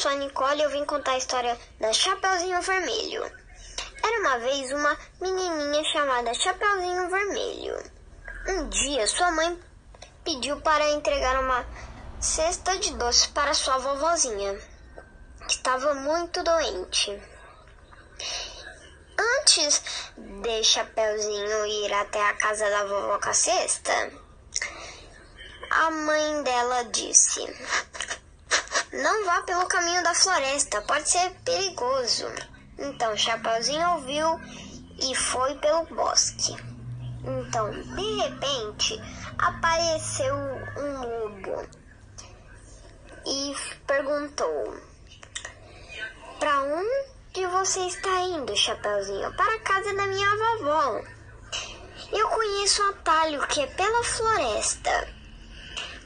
sou a Nicole e eu vim contar a história da Chapeuzinho Vermelho. Era uma vez uma menininha chamada Chapeuzinho Vermelho. Um dia sua mãe pediu para entregar uma cesta de doces para sua vovozinha, que estava muito doente. Antes de Chapeuzinho ir até a casa da vovó com a cesta, a mãe dela disse: Não vá pelo caminho da floresta, pode ser perigoso. Então Chapeuzinho ouviu e foi pelo bosque. Então, de repente, apareceu um lobo e perguntou: Para onde você está indo, Chapeuzinho? Para a casa da minha vovó. Eu conheço um atalho que é pela floresta.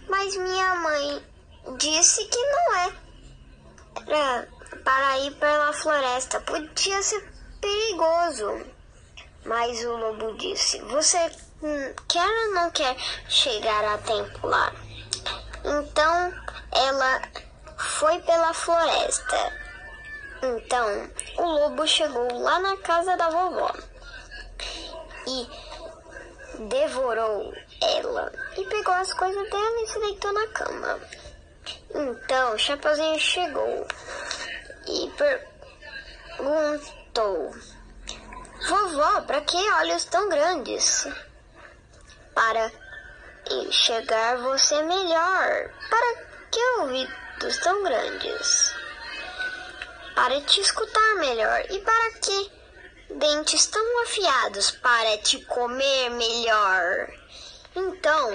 Mas minha mãe disse que não é para, para ir pela floresta. Podia ser perigoso. Mas o lobo disse: Você quer ou não quer chegar a tempo lá? Então ela foi pela floresta. Então o lobo chegou lá na casa da vovó e devorou ela e pegou as coisas dela e se deitou na cama. Então, o Chapeuzinho chegou e perguntou: Vovó, para que olhos tão grandes? Para enxergar você melhor. Para que ouvidos tão grandes? Para te escutar melhor. E para que dentes tão afiados? Para te comer melhor. Então,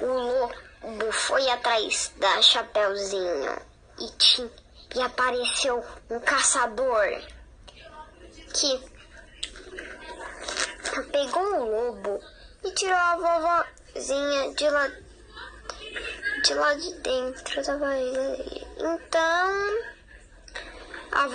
o lobo foi atrás da Chapeuzinho e, e apareceu um caçador que pegou o lobo e tirou a vovozinha de lá de lá de dentro da barriga. Então, a